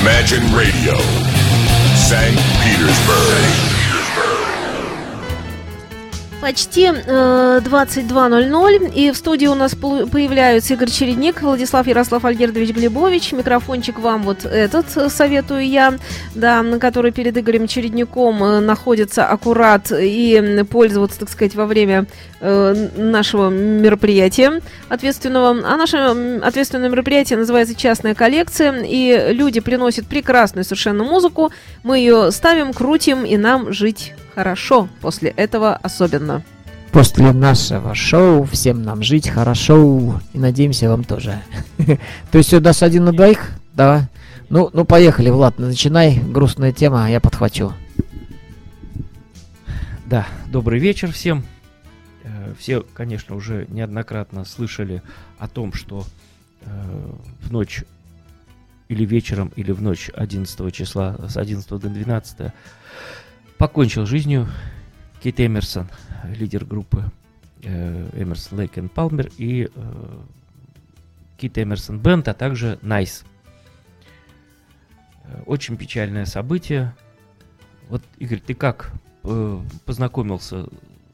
Imagine Radio, St. Petersburg. Почти э, 22.00, и в студии у нас появляются Игорь Чередник, Владислав Ярослав Альгердович Глебович. Микрофончик вам вот этот э, советую я, да, на который перед Игорем Чередником э, находится аккурат и пользоваться, так сказать, во время э, нашего мероприятия ответственного. А наше ответственное мероприятие называется «Частная коллекция», и люди приносят прекрасную совершенно музыку, мы ее ставим, крутим, и нам жить хорошо после этого особенно. После нашего шоу всем нам жить хорошо. И надеемся, вам тоже. То есть сюда с один на двоих? Да. Ну, ну поехали, Влад, начинай. Грустная тема, а я подхвачу. Да, добрый вечер всем. Э, все, конечно, уже неоднократно слышали о том, что э, в ночь или вечером, или в ночь 11 числа, с 11 до 12 покончил жизнью Кейт Эмерсон, лидер группы Эмерсон, Лейк и Палмер и э, Keith Emerson Band, а также Nice. Э, очень печальное событие. Вот, Игорь, ты как э, познакомился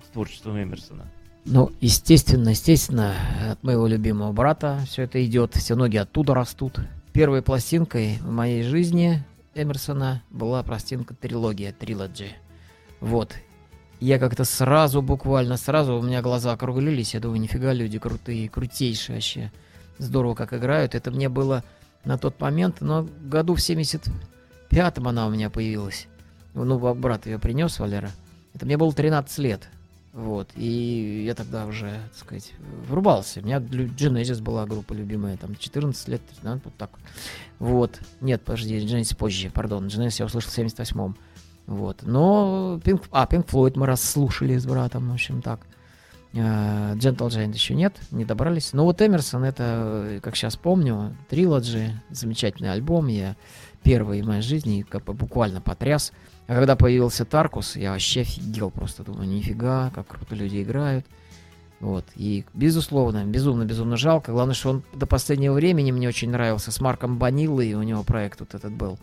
с творчеством Эмерсона? Ну, естественно, естественно, от моего любимого брата все это идет, все ноги оттуда растут. Первой пластинкой в моей жизни Эмерсона была пластинка трилогия, трилоджи. Вот. Я как-то сразу, буквально сразу, у меня глаза округлились, я думаю, нифига, люди крутые, крутейшие вообще. Здорово, как играют. Это мне было на тот момент, но году в 75-м она у меня появилась. Ну, брат ее принес, Валера. Это мне было 13 лет. Вот, и я тогда уже, так сказать, врубался. У меня Genesis была группа любимая, там, 14 лет, да, вот так вот. Нет, подожди, Genesis позже, пардон, Genesis я услышал в 78-м. Вот, но Pink, а, Pink Floyd мы расслушали с братом, в общем, так. Uh, Gentle Giant еще нет, не добрались. Но вот Эмерсон, это, как сейчас помню, Trilogy, замечательный альбом, я первый в моей жизни буквально потряс. А когда появился Таркус, я вообще офигел просто. Думаю, нифига, как круто люди играют. Вот. И, безусловно, безумно-безумно жалко. Главное, что он до последнего времени мне очень нравился. С Марком Баниллой у него проект вот этот был.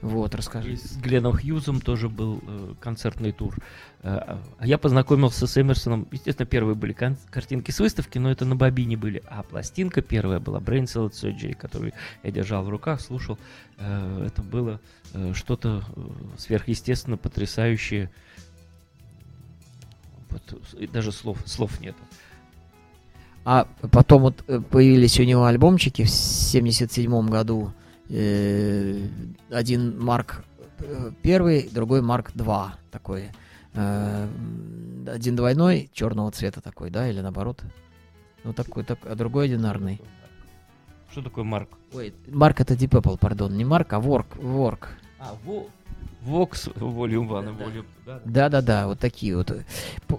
Вот, расскажи. И с Гленом Хьюзом тоже был э, концертный тур. Э, а я познакомился с Эмерсоном. Естественно, первые были кон- картинки с выставки, но это на бобине были. А пластинка первая была Brain Salad Surgery, которую я держал в руках, слушал. Э, это было э, что-то э, сверхъестественно потрясающее. Вот, даже слов, слов нет. А потом вот э, появились у него альбомчики в 77 году. Э, один Марк э, первый, другой Марк 2 такой. Э, один двойной, черного цвета такой, да, или наоборот? Ну такой, так, а другой одинарный. Что такое Марк? Ой, Марк это Deep Apple, пардон, не Марк, а Ворк, Ворк. А, во... Vox Volume 1 Volume да. да, да, да, вот такие вот.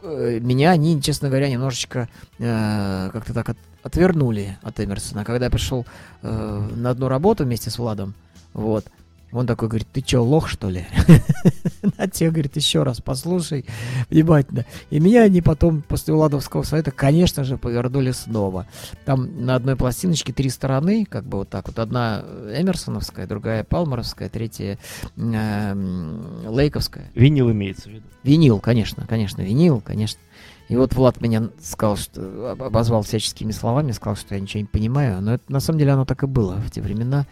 Меня они, честно говоря, немножечко э, как-то так от, отвернули от Эмерсона. Когда я пришел э, на одну работу вместе с Владом, вот, он такой говорит, ты чё, лох, что ли? На тебе, говорит, еще раз послушай внимательно. И меня они потом, после Владовского совета, конечно же, повернули снова. Там на одной пластиночке три стороны, как бы вот так вот. Одна Эмерсоновская, другая Палмеровская, третья э, Лейковская. Винил имеется в виду? Винил, конечно, конечно, винил, конечно. И вот Влад меня сказал, что обозвал всяческими словами, сказал, что я ничего не понимаю. Но это на самом деле оно так и было в те времена.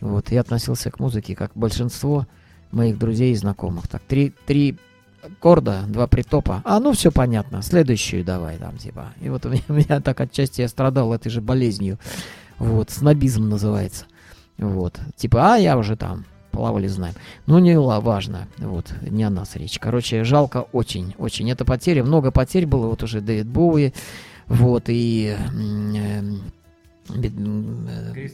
Вот, я относился к музыке, как большинство моих друзей и знакомых. Так, три, три аккорда, два притопа. А, ну все понятно, следующую давай там, типа. И вот у меня, у меня так отчасти я страдал этой же болезнью. Вот, снобизм называется. Вот, типа, а я уже там, плавали, знаем. Ну, не важно, вот, не о нас речь. Короче, жалко очень, очень. Это потери, много потерь было, вот уже Дэвид Боуи, вот, и... Э, э,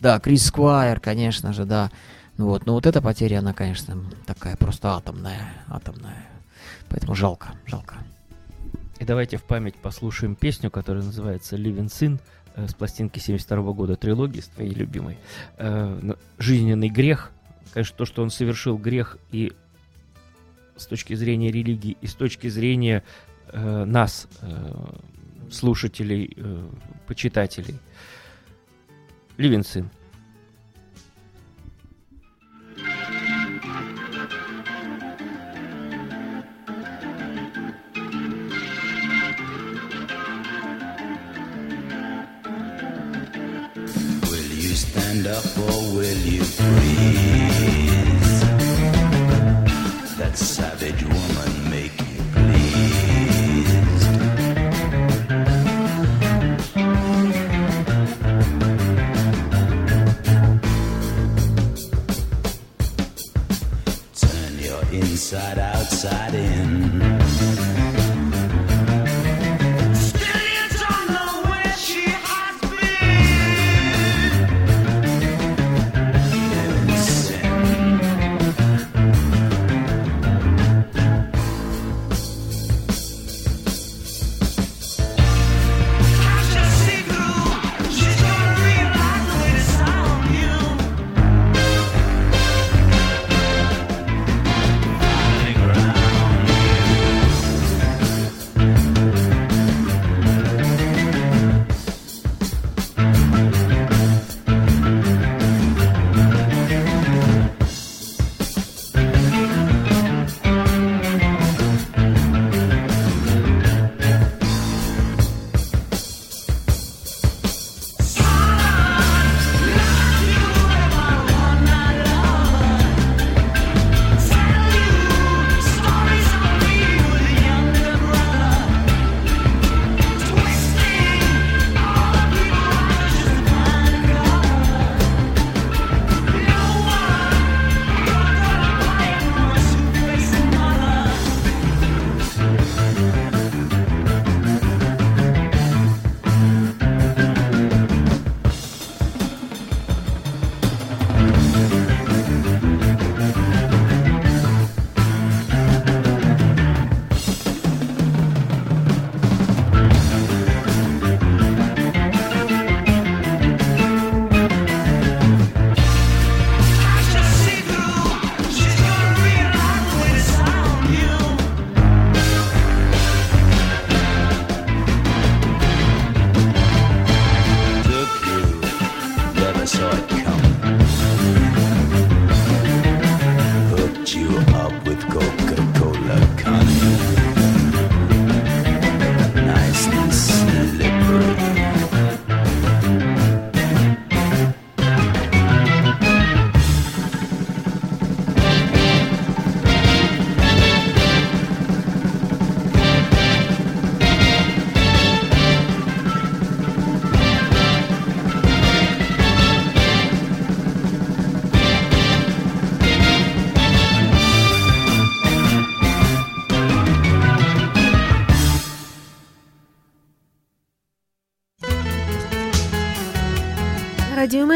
да, Крис Сквайр, конечно же, да. Ну вот, но вот эта потеря, она, конечно, такая просто атомная, атомная. Поэтому жалко, жалко. И давайте в память послушаем песню, которая называется «Living Sin» с пластинки 72 года трилогии, с твоей любимой. Э, «Жизненный грех». Конечно, то, что он совершил грех и с точки зрения религии, и с точки зрения э, нас, э, слушателей, э, почитателей – Ливенцин. Stand up or will you freeze? That savage woman make you pleased? Turn your inside outside in.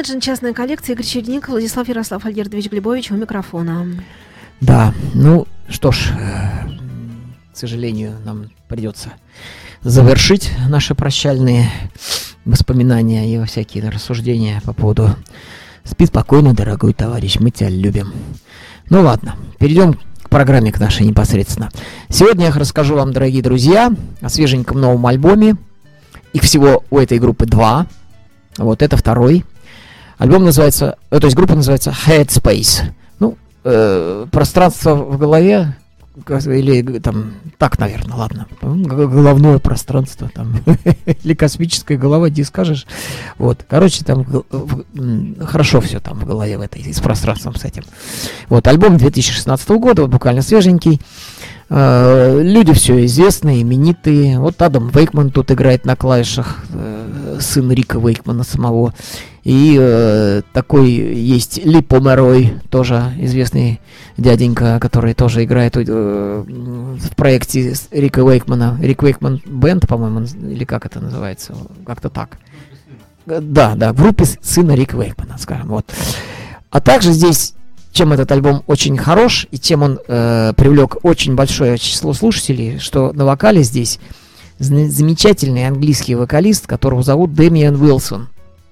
Imagine, частная коллекция, Игорь Чередник, Владислав Ярослав Альгердович Глебович у микрофона. Да, ну что ж, э, к сожалению, нам придется завершить наши прощальные воспоминания и всякие рассуждения по поводу «Спи спокойно, дорогой товарищ, мы тебя любим». Ну ладно, перейдем к программе к нашей непосредственно. Сегодня я расскажу вам, дорогие друзья, о свеженьком новом альбоме. Их всего у этой группы два. Вот это второй. Альбом называется, э, то есть группа называется Headspace. Ну, э, пространство в голове, или там, так, наверное, ладно. Головное пространство там, или космическая голова, не скажешь. Вот, короче, там хорошо все там в голове в этой, с пространством с этим. Вот, альбом 2016 года, вот буквально свеженький. Э, Люди все известные, именитые. Вот Адам Вейкман тут играет на клавишах, э, сын Рика Вейкмана самого. И э, такой есть Ли Померой, тоже известный дяденька, который тоже играет э, в проекте Рика Вейкмана. Рик Вейкман Бенд, по-моему, или как это называется, как-то так. Да, да, в группе сына Рика Вейкмана, скажем, вот. А также здесь, чем этот альбом очень хорош, и чем он э, привлек очень большое число слушателей, что на вокале здесь замечательный английский вокалист, которого зовут Дэмиан Уилсон.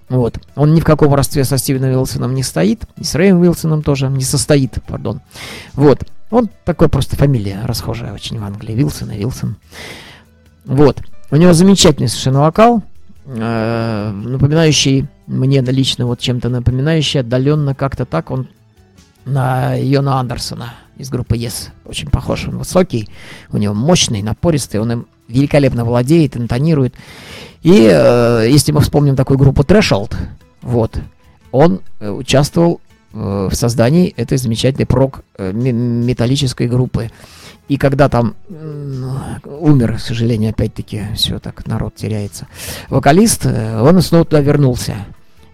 Вот. Он ни в каком родстве со Стивеном Уилсоном не стоит, и с Рэем Уилсоном тоже не состоит, пардон. Вот. Он такой просто фамилия расхожая очень в Англии. Вилсон и Вилсон. Вот. У него замечательный совершенно вокал, э, напоминающий мне лично вот чем-то напоминающий отдаленно как-то так он на Йона Андерсона из группы Yes. Очень похож. Он высокий, у него мощный, напористый, он им великолепно владеет, интонирует. И э, если мы вспомним такую группу Threshold, вот, он э, участвовал э, в создании этой замечательной прок-металлической группы. И когда там умер, к сожалению, опять-таки, все так, народ теряется, вокалист, э, он снова туда вернулся.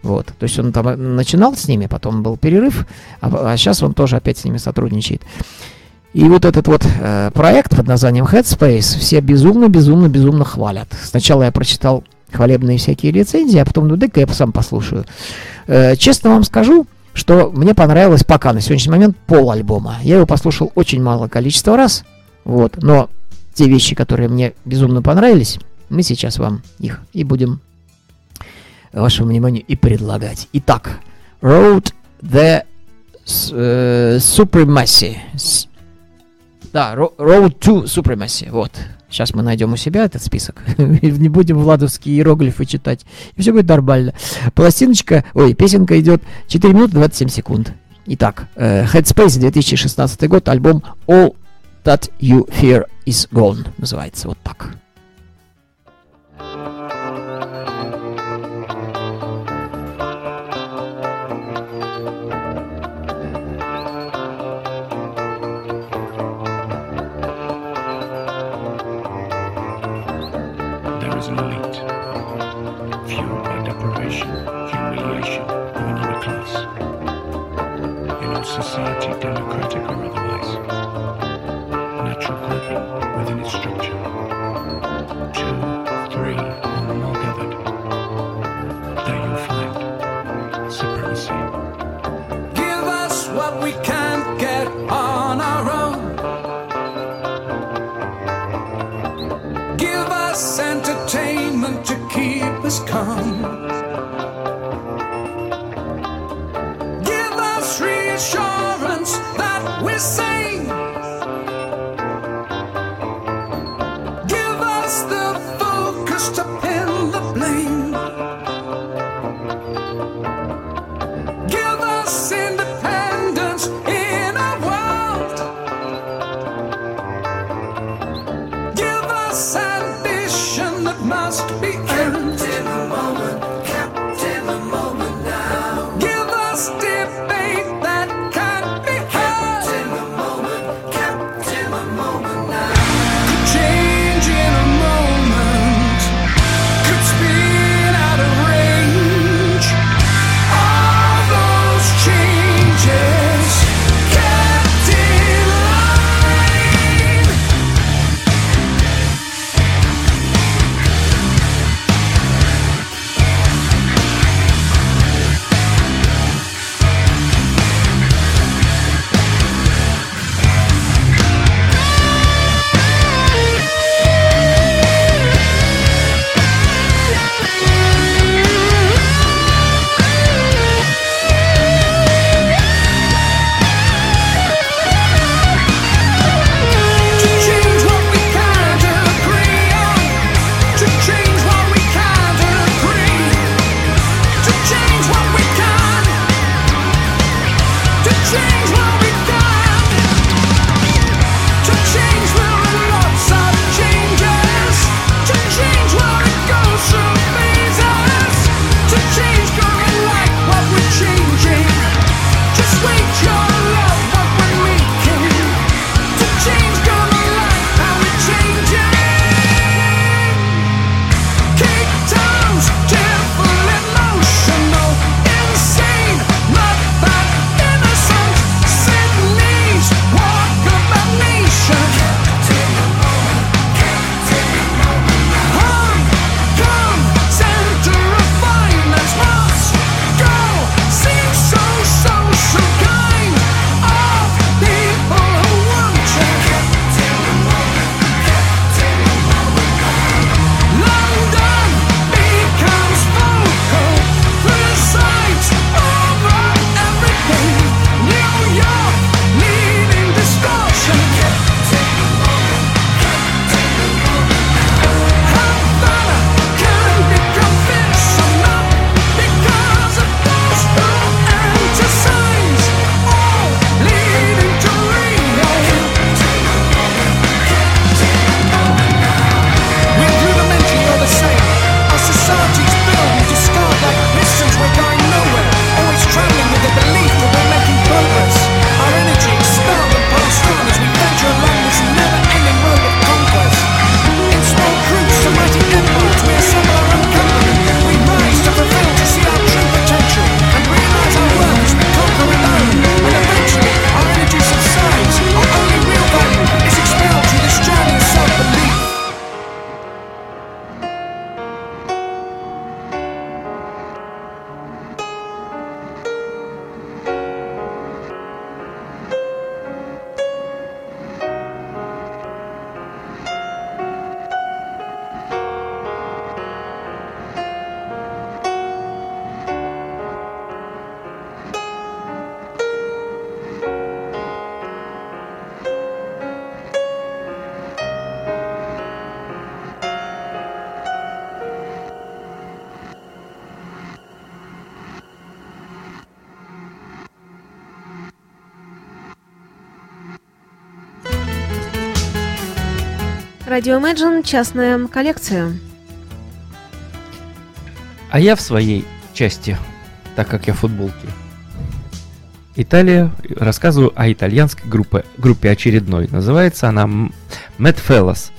Вот. То есть он там э, начинал с ними, потом был перерыв, а, сейчас он тоже опять с ними сотрудничает. И вот этот вот э, проект под названием Headspace все безумно, безумно, безумно хвалят. Сначала я прочитал хвалебные всякие рецензии, а потом, ну, дай-ка я сам послушаю. Э, честно вам скажу, что мне понравилось пока на сегодняшний момент пол альбома. Я его послушал очень мало количество раз, вот, но те вещи, которые мне безумно понравились, мы сейчас вам их и будем вашему вниманию и предлагать. Итак, Road the э, Supremacy. Да, Ro- Road to Supremacy. Вот. Сейчас мы найдем у себя этот список. Не будем владовские иероглифы читать. И все будет нормально. Пластиночка, ой, песенка идет 4 минуты 27 секунд. Итак, э, Headspace 2016 год, альбом All That You Fear Is Gone называется вот так. A society, democratic or otherwise, natural grouping within its structure. Two, three, or more gathered. There you'll find supremacy. Give us what we can't get on our own. Give us entertainment to keep us calm. Радио Imagine, частная коллекция. А я в своей части, так как я в футболке, Италия, рассказываю о итальянской группе, группе очередной. Называется она Mad Fellas.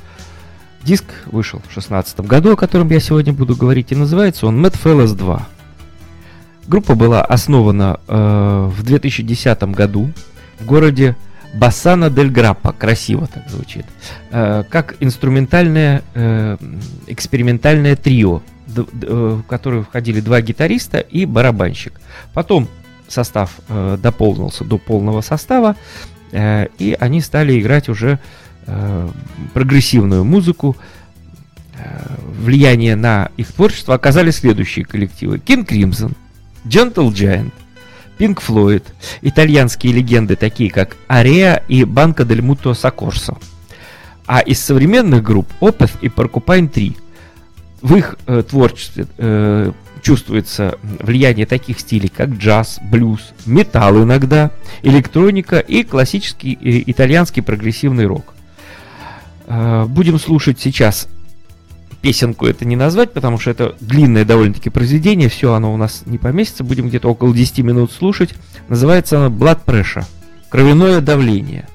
Диск вышел в 2016 году, о котором я сегодня буду говорить, и называется он Mad Fellas 2. Группа была основана э, в 2010 году в городе Бассана дель Граппа, красиво так звучит, э, как инструментальное э, экспериментальное трио, э, в которое входили два гитариста и барабанщик. Потом состав дополнился до полного состава, и они стали играть уже прогрессивную музыку. Влияние на их творчество оказали следующие коллективы. King Crimson, Gentle Giant, Pink Floyd, итальянские легенды, такие как Ареа и Банка Дель Муто Сокорсо. А из современных групп Opeth и Porcupine 3. В их э, творчестве э, чувствуется влияние таких стилей, как джаз, блюз, металл иногда, электроника и классический э, итальянский прогрессивный рок. Э, будем слушать сейчас песенку это не назвать, потому что это длинное довольно-таки произведение, все оно у нас не поместится, будем где-то около 10 минут слушать. Называется оно Blood Pressure, кровяное давление.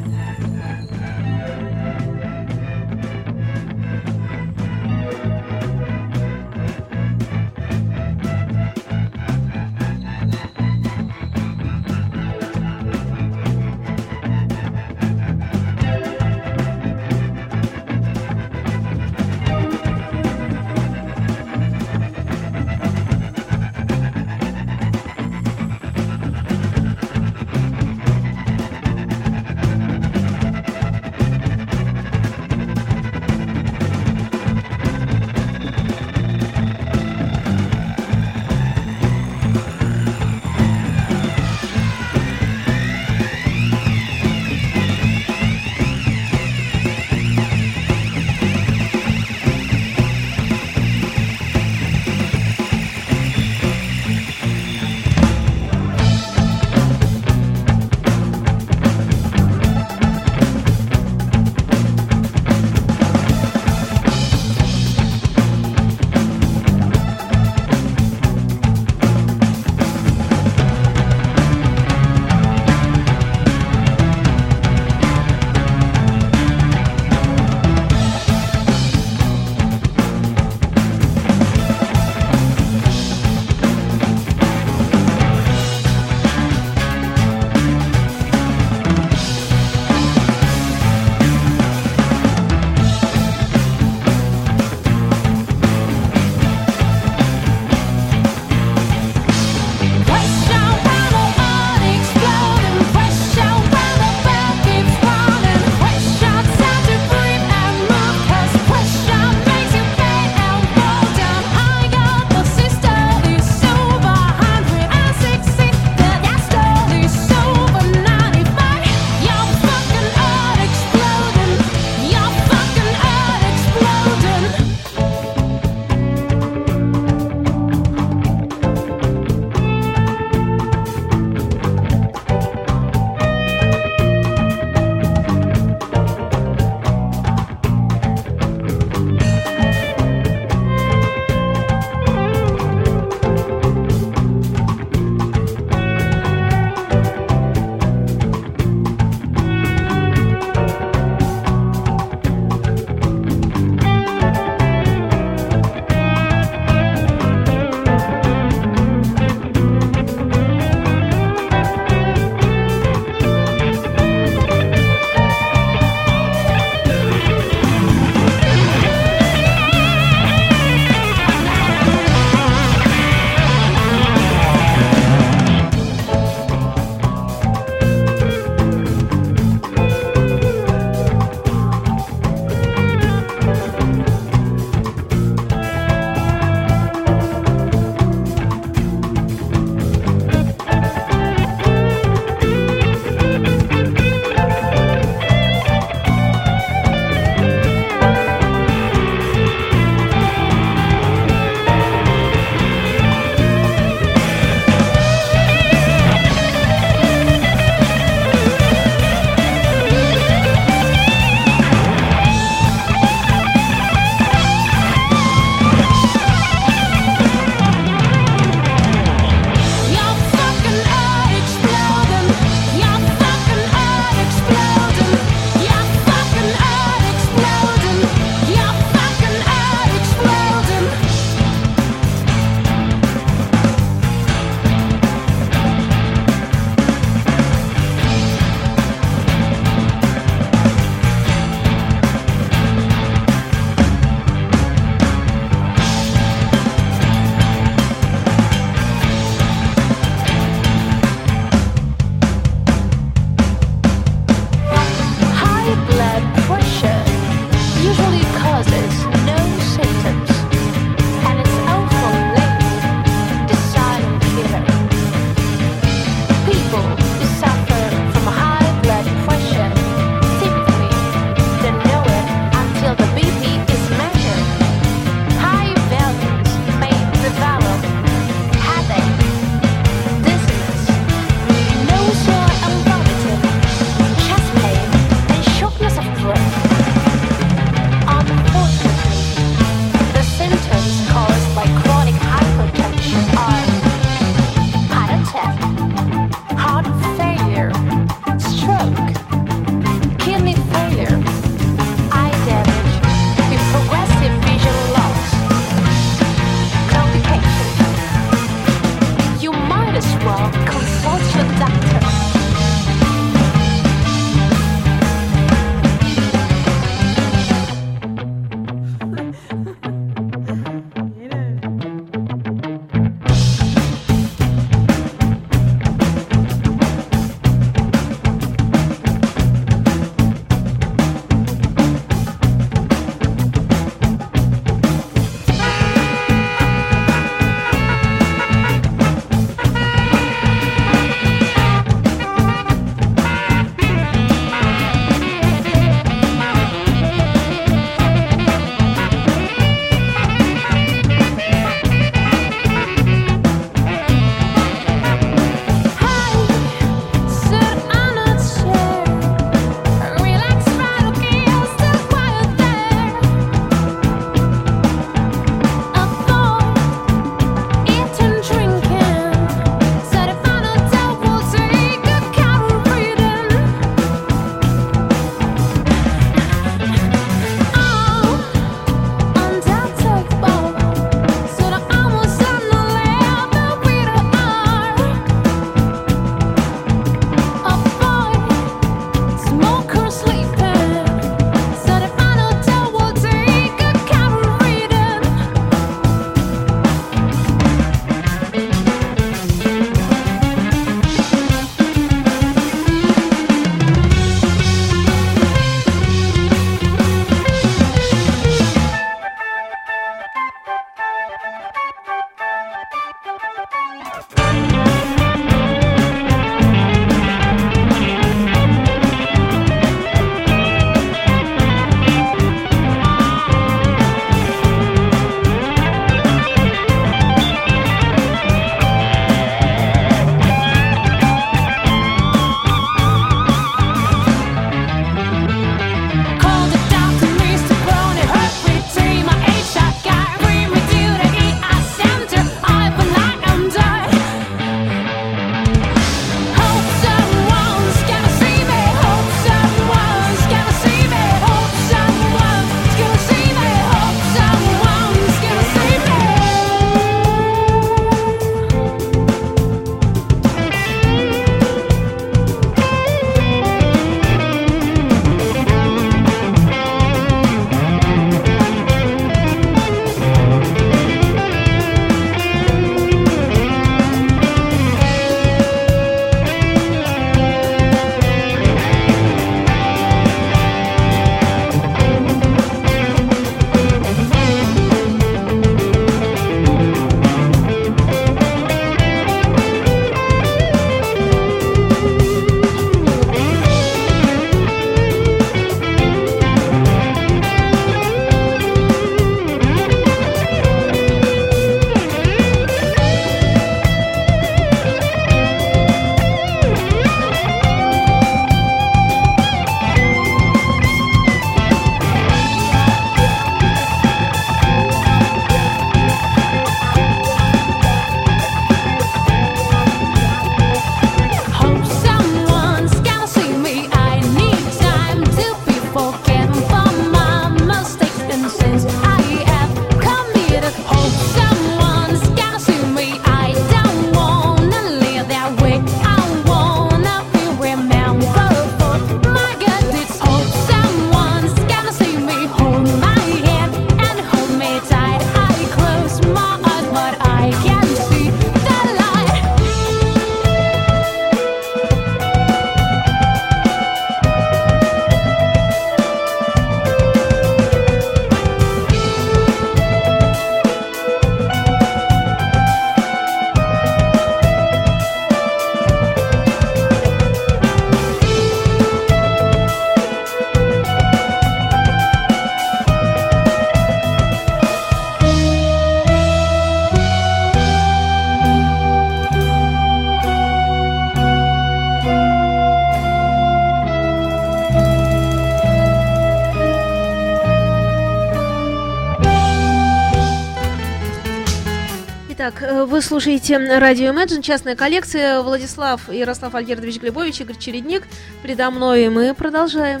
Слушаете радио Imagine, частная коллекция. Владислав Ярослав Альгердович Глебович, Игорь Чередник. Предо мной и мы продолжаем.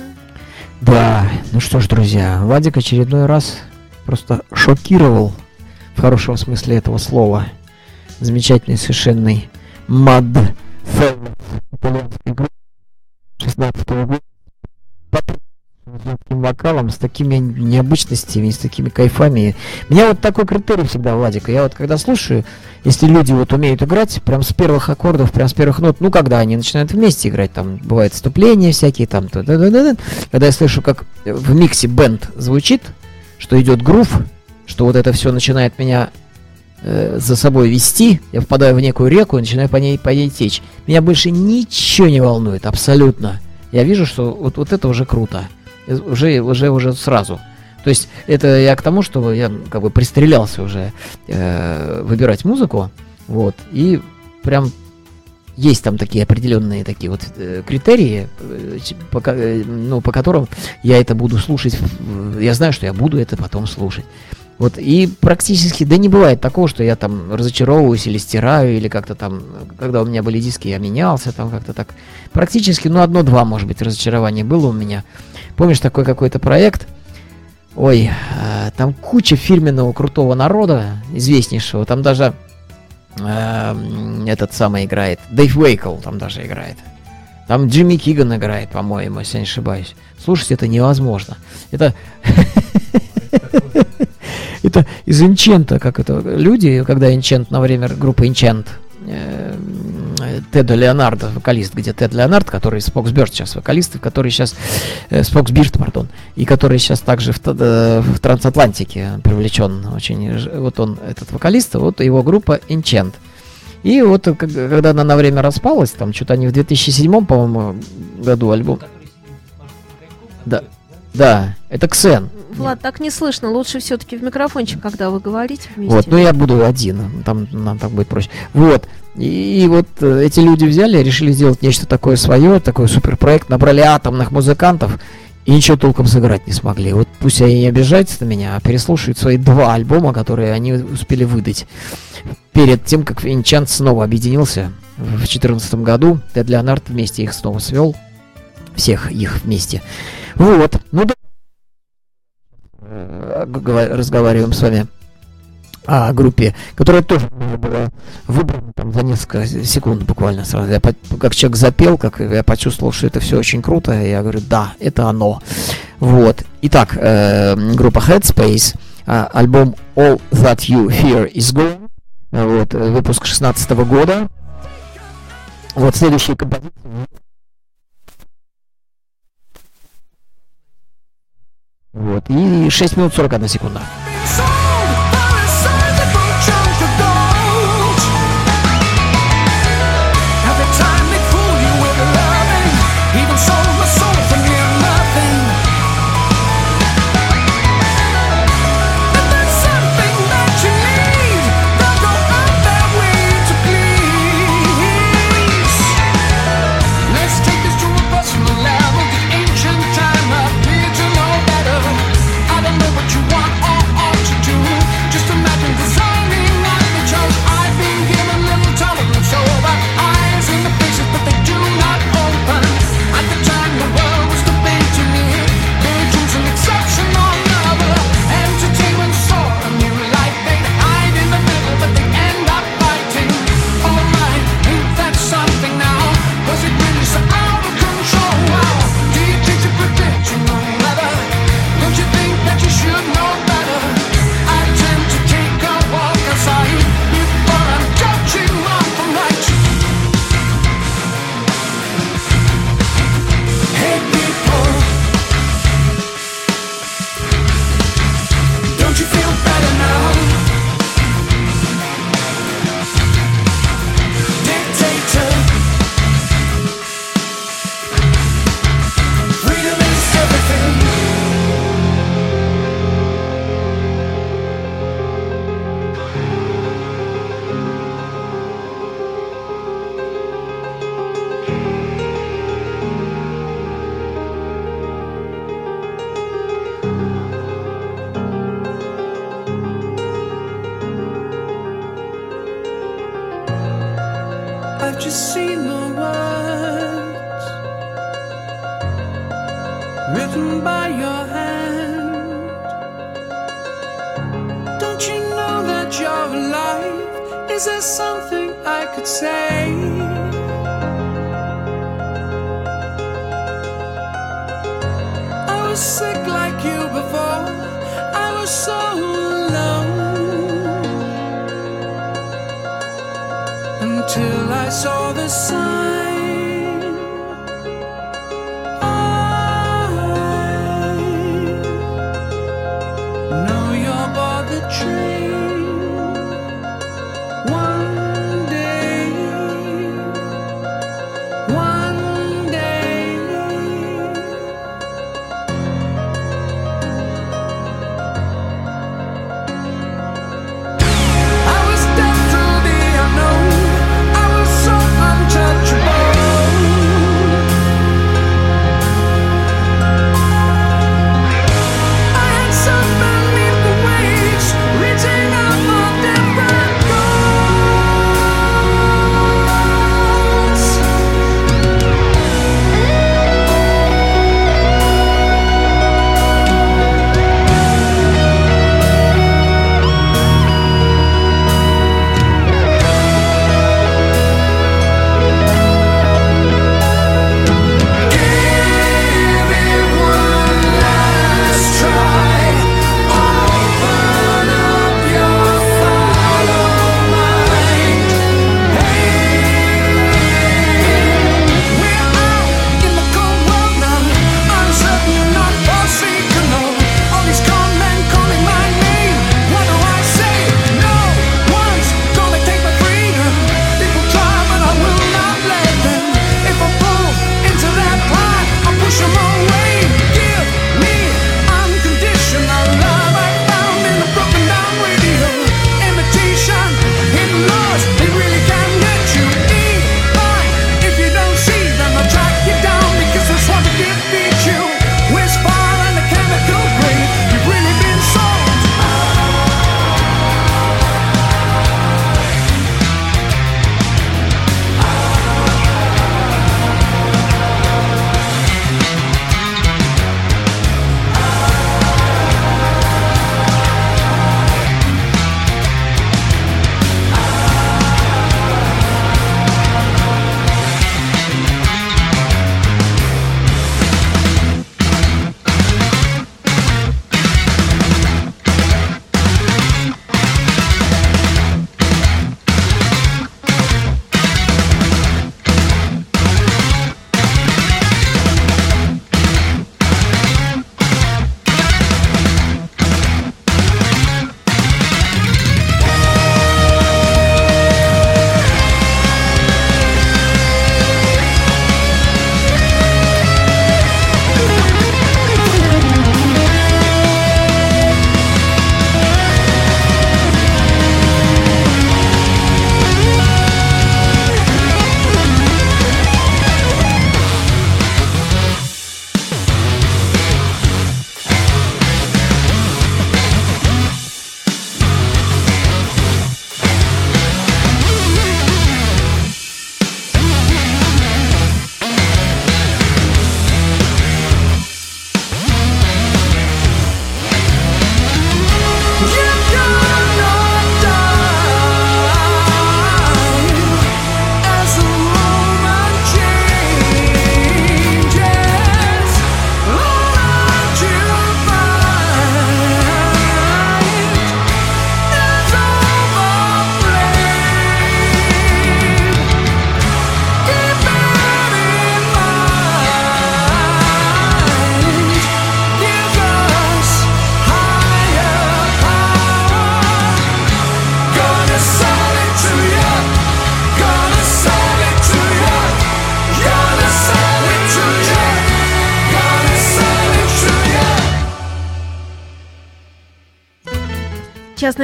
Да, ну что ж, друзья, Вадик очередной раз просто шокировал в хорошем смысле этого слова. Замечательный, совершенный мад итальянской группы 16 года. Таким вокалом, с такими необычностями, с такими кайфами. Меня вот такой критерий всегда, Владика. Я вот когда слушаю, если люди вот умеют играть, прям с первых аккордов, прям с первых нот, ну, когда они начинают вместе играть, там бывают вступления всякие, там, та -да -да -да -да. когда я слышу, как в миксе бенд звучит, что идет грув, что вот это все начинает меня э, за собой вести, я впадаю в некую реку и начинаю по ней, по ней течь. Меня больше ничего не волнует, абсолютно. Я вижу, что вот, вот это уже круто. Уже, уже, уже сразу. То есть это я к тому, что я как бы пристрелялся уже э, выбирать музыку, вот, и прям есть там такие определенные такие вот э, критерии, э, по, э, ну, по которым я это буду слушать, я знаю, что я буду это потом слушать. Вот, и практически, да не бывает такого, что я там разочаровываюсь или стираю, или как-то там, когда у меня были диски, я менялся, там как-то так. Практически, ну, одно-два, может быть, разочарования было у меня. Помнишь такой какой-то проект? Ой, э, там куча фирменного крутого народа, известнейшего, там даже эм, этот самый играет, Дэйв Уэйкл там даже играет. Там Джимми Киган играет, по-моему, если я не ошибаюсь. Слушать это невозможно. Это... Это из Инчента, как это люди, когда Инчент на время группы Инчент, э, Теда Леонардо, вокалист, где Тед Леонард, который Спокс Бёрд сейчас вокалист, и который сейчас Спокс Бирд, пардон, и который сейчас также в, э, в Трансатлантике привлечен очень. Вот он, этот вокалист, вот его группа Enchant. И вот э, когда она на время распалась, там что-то они в 2007, по-моему, году альбом. Да, да, это Ксен. Влад, так не слышно. Лучше все-таки в микрофончик, когда вы говорите вместе. Вот, ну я буду один, там нам так будет проще. Вот. И, и вот э, эти люди взяли, решили сделать нечто такое свое, такой суперпроект, набрали атомных музыкантов и ничего толком сыграть не смогли. Вот пусть они не обижаются на меня, а переслушают свои два альбома, которые они успели выдать. Перед тем, как Enchant снова объединился в 2014 году, Тед Леонард вместе их снова свел. Всех их вместе. Вот. Ну да. Э, гова- Разговариваем с вами о группе, которая тоже была выбрана там за несколько секунд буквально сразу. Я как человек запел, как я почувствовал, что это все очень круто, я говорю, да, это оно. Вот. Итак, э, группа Headspace, а, альбом All That You Hear Is Gone, вот, э, выпуск 16 года. Вот следующие композиции. Вот, и 6 минут 41 секунда. written by your hand. Don't you know that your life? Is there something I could say? I was sick like you before, I was so alone. Until I saw the sun.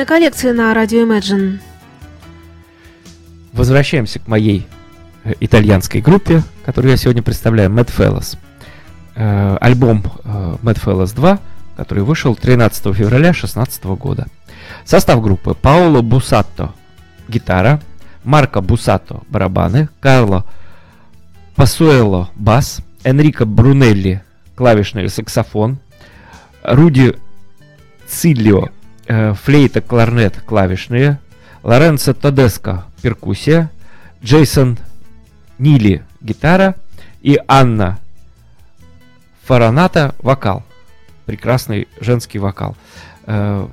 коллекции на радио Imagine. Возвращаемся к моей э, итальянской группе, которую я сегодня представляю, Mad Fellas. Э, альбом э, Mad Fellas 2, который вышел 13 февраля 2016 года. Состав группы Паоло Бусатто – гитара, Марко Бусатто – барабаны, Карло Пасуэло – бас, Энрико Брунелли – клавишный саксофон, Руди Циллио э, флейта, кларнет, клавишные, Лоренцо Тодеско перкуссия, Джейсон Нили гитара и Анна Фараната вокал. Прекрасный женский вокал. Э,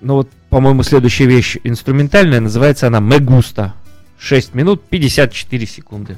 ну вот, по-моему, следующая вещь инструментальная, называется она Мегуста. 6 минут 54 секунды.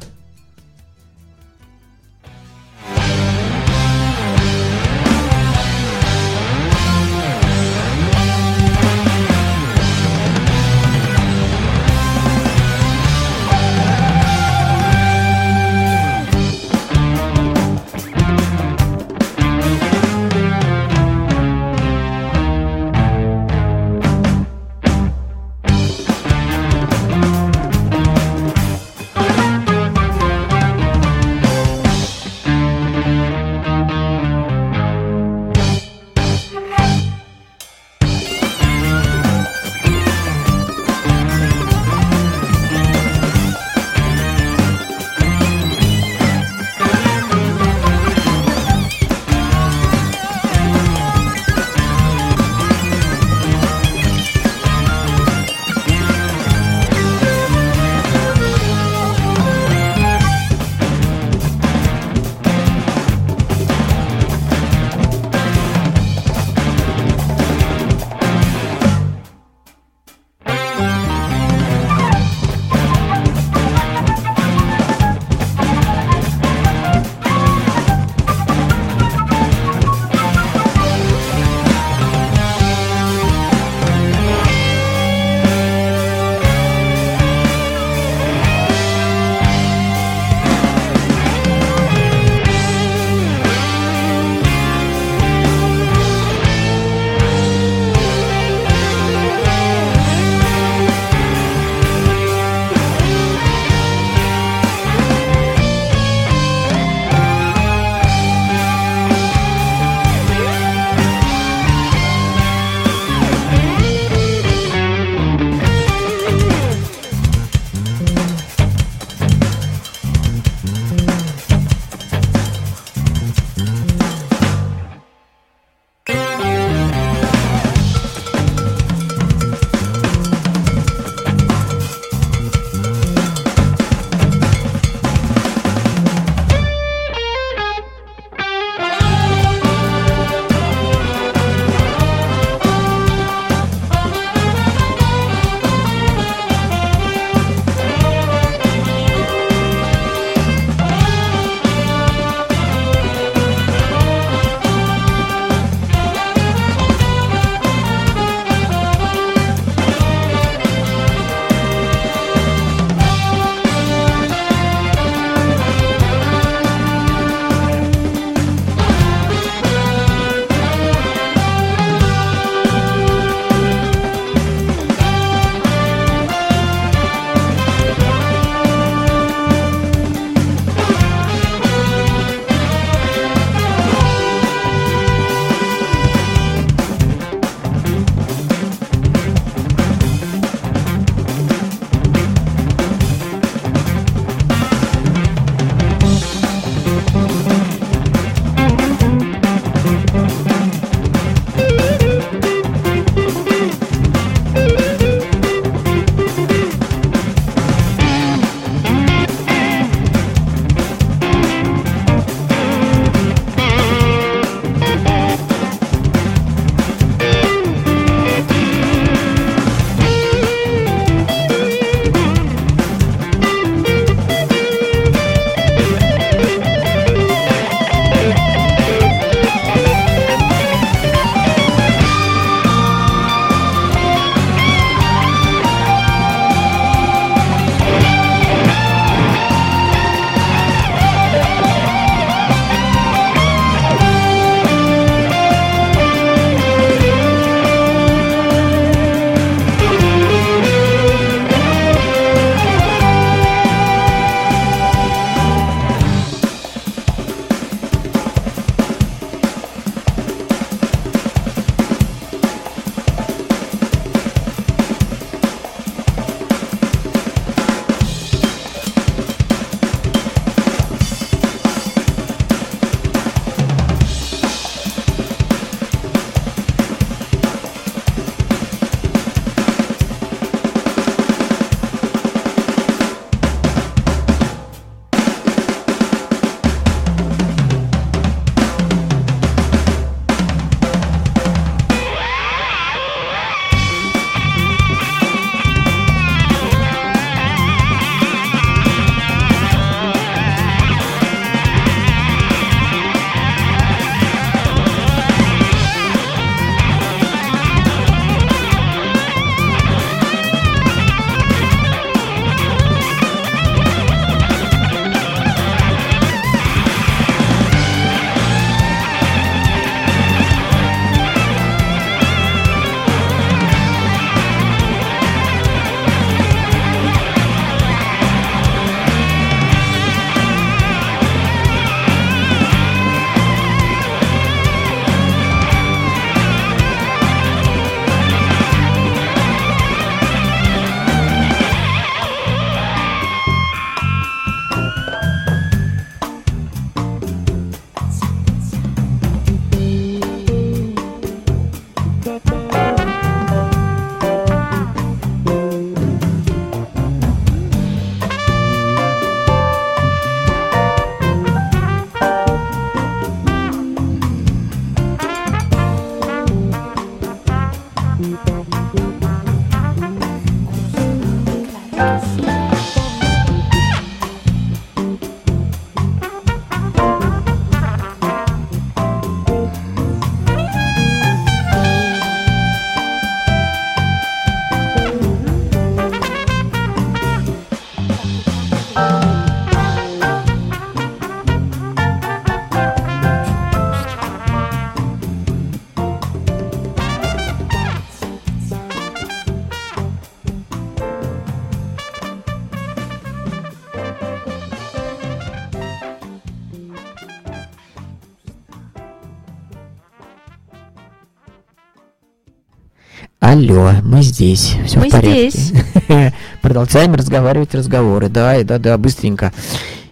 Алло, мы здесь. Все Мы в порядке. здесь. Продолжаем разговаривать разговоры. Да, да, да, быстренько.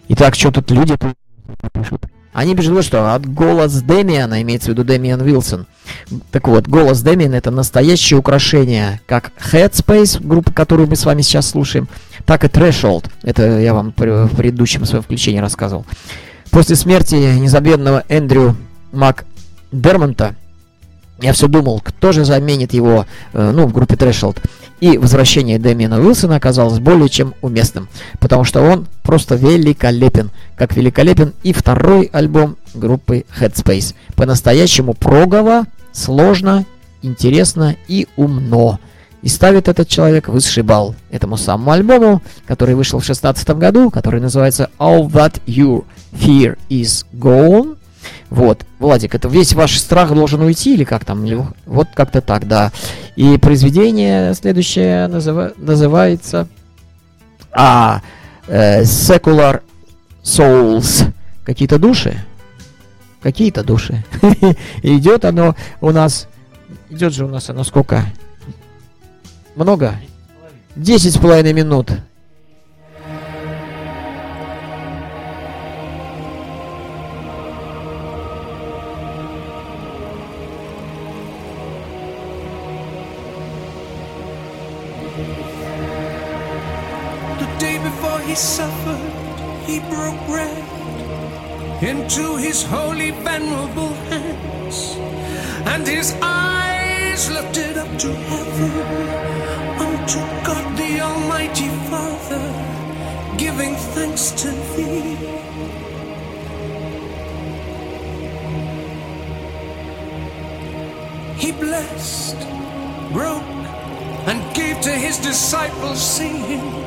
Итак, что тут люди пишут? Они пишут, что от голос Дэмиана, имеется в виду Дэмиан Вилсон. Так вот, голос Дэмиана это настоящее украшение, как Headspace, группа, которую мы с вами сейчас слушаем, так и Threshold. Это я вам в предыдущем своем включении рассказывал. После смерти незабвенного Эндрю МакДермонта я все думал, кто же заменит его, э, ну, в группе Threshold. И возвращение Дэмиана Уилсона оказалось более чем уместным, потому что он просто великолепен, как великолепен и второй альбом группы Headspace. По-настоящему прогово, сложно, интересно и умно. И ставит этот человек высший балл этому самому альбому, который вышел в 2016 году, который называется All That Your Fear Is Gone. Вот, Владик, это весь ваш страх должен уйти или как там? Или Вот как-то так, да. И произведение следующее называ- называется а, э, Secular Souls. Какие-то души? Какие-то души. Идет оно у нас... Идет же у нас оно сколько? Много? Десять с половиной минут. He suffered, he broke bread into his holy, venerable hands, and his eyes lifted up to heaven unto God the Almighty Father, giving thanks to thee. He blessed, broke, and gave to his disciples, saying,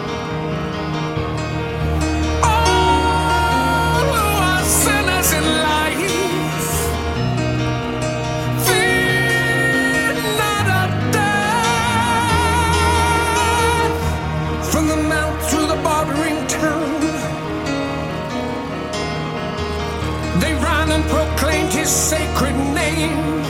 his sacred name.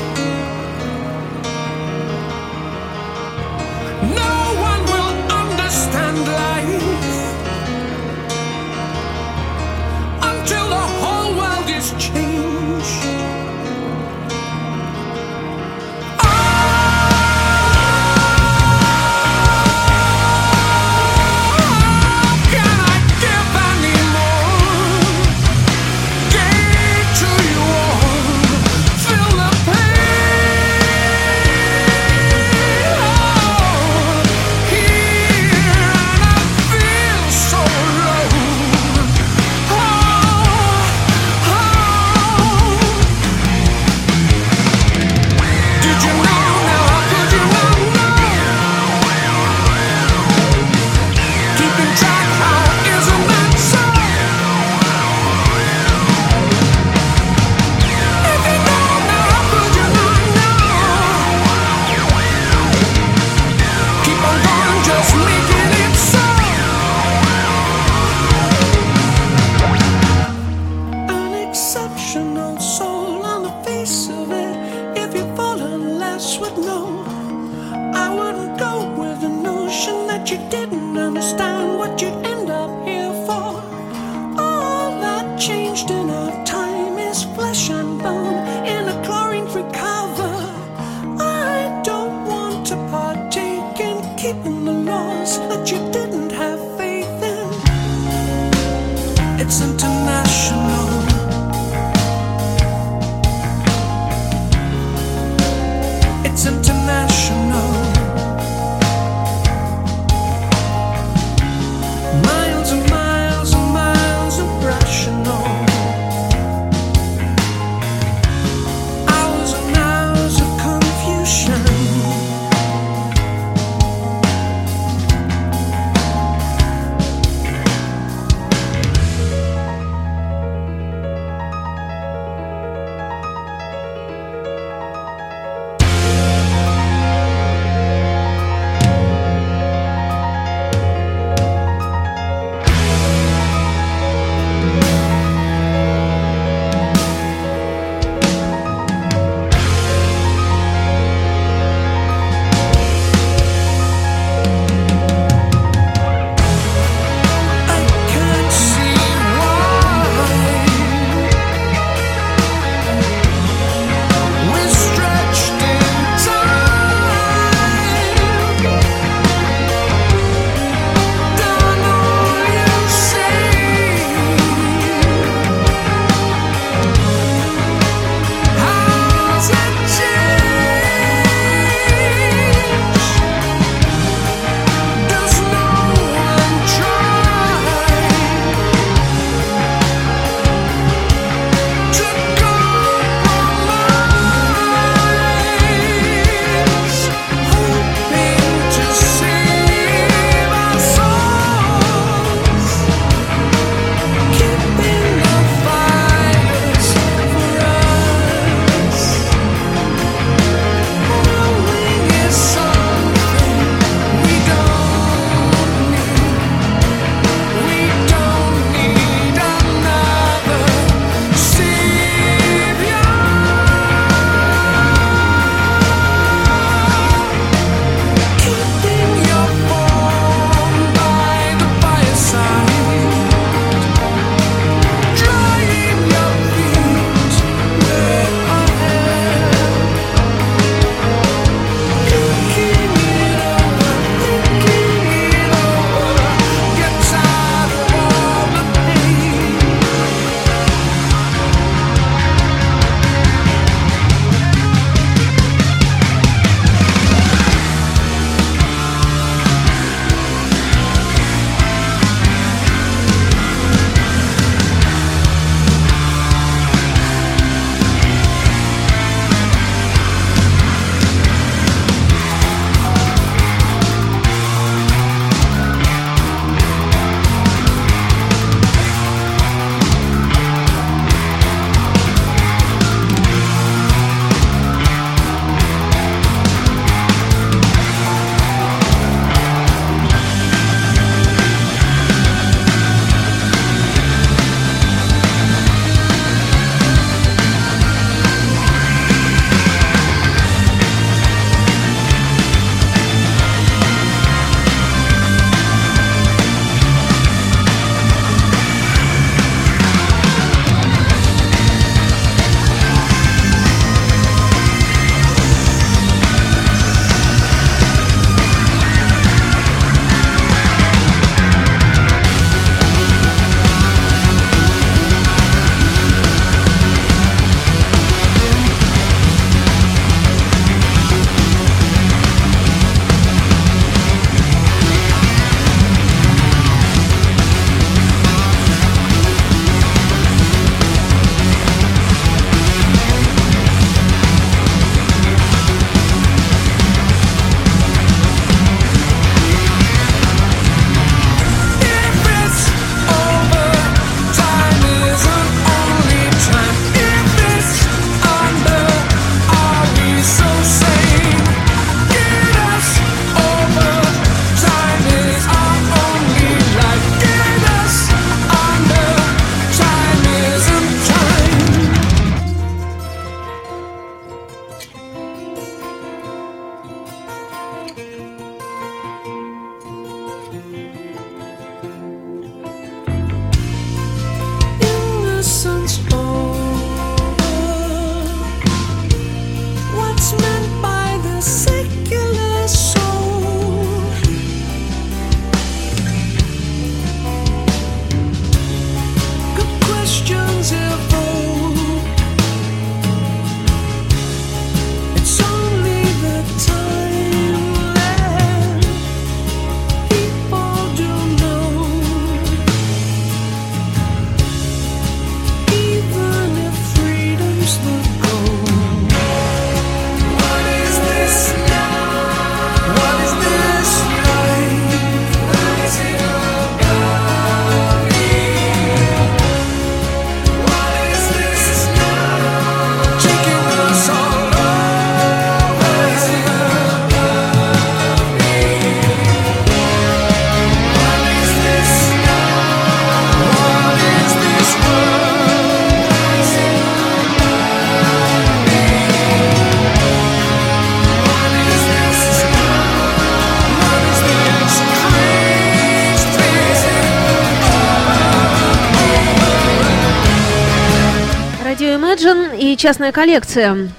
Частная коллекция.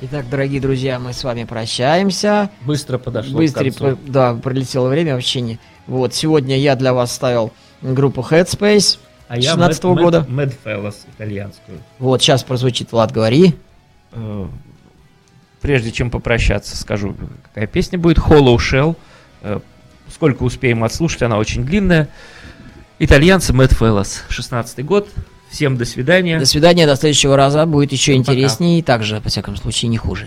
Итак, дорогие друзья, мы с вами прощаемся. Быстро подошло Быстро, к концу. да, пролетело время вообще не. Вот, сегодня я для вас ставил группу Headspace. А я 16-го Mad- года. Mad Fellas итальянскую. Вот, сейчас прозвучит, Влад, говори. Э, Прежде чем попрощаться, скажу, какая песня будет. Hollow Shell. Э, Сколько успеем отслушать, она очень длинная. Итальянцы Mad Fellas. 16 год. Всем до свидания. До свидания, до следующего раза. Будет еще пока. интереснее и также, во всяком случае, не хуже.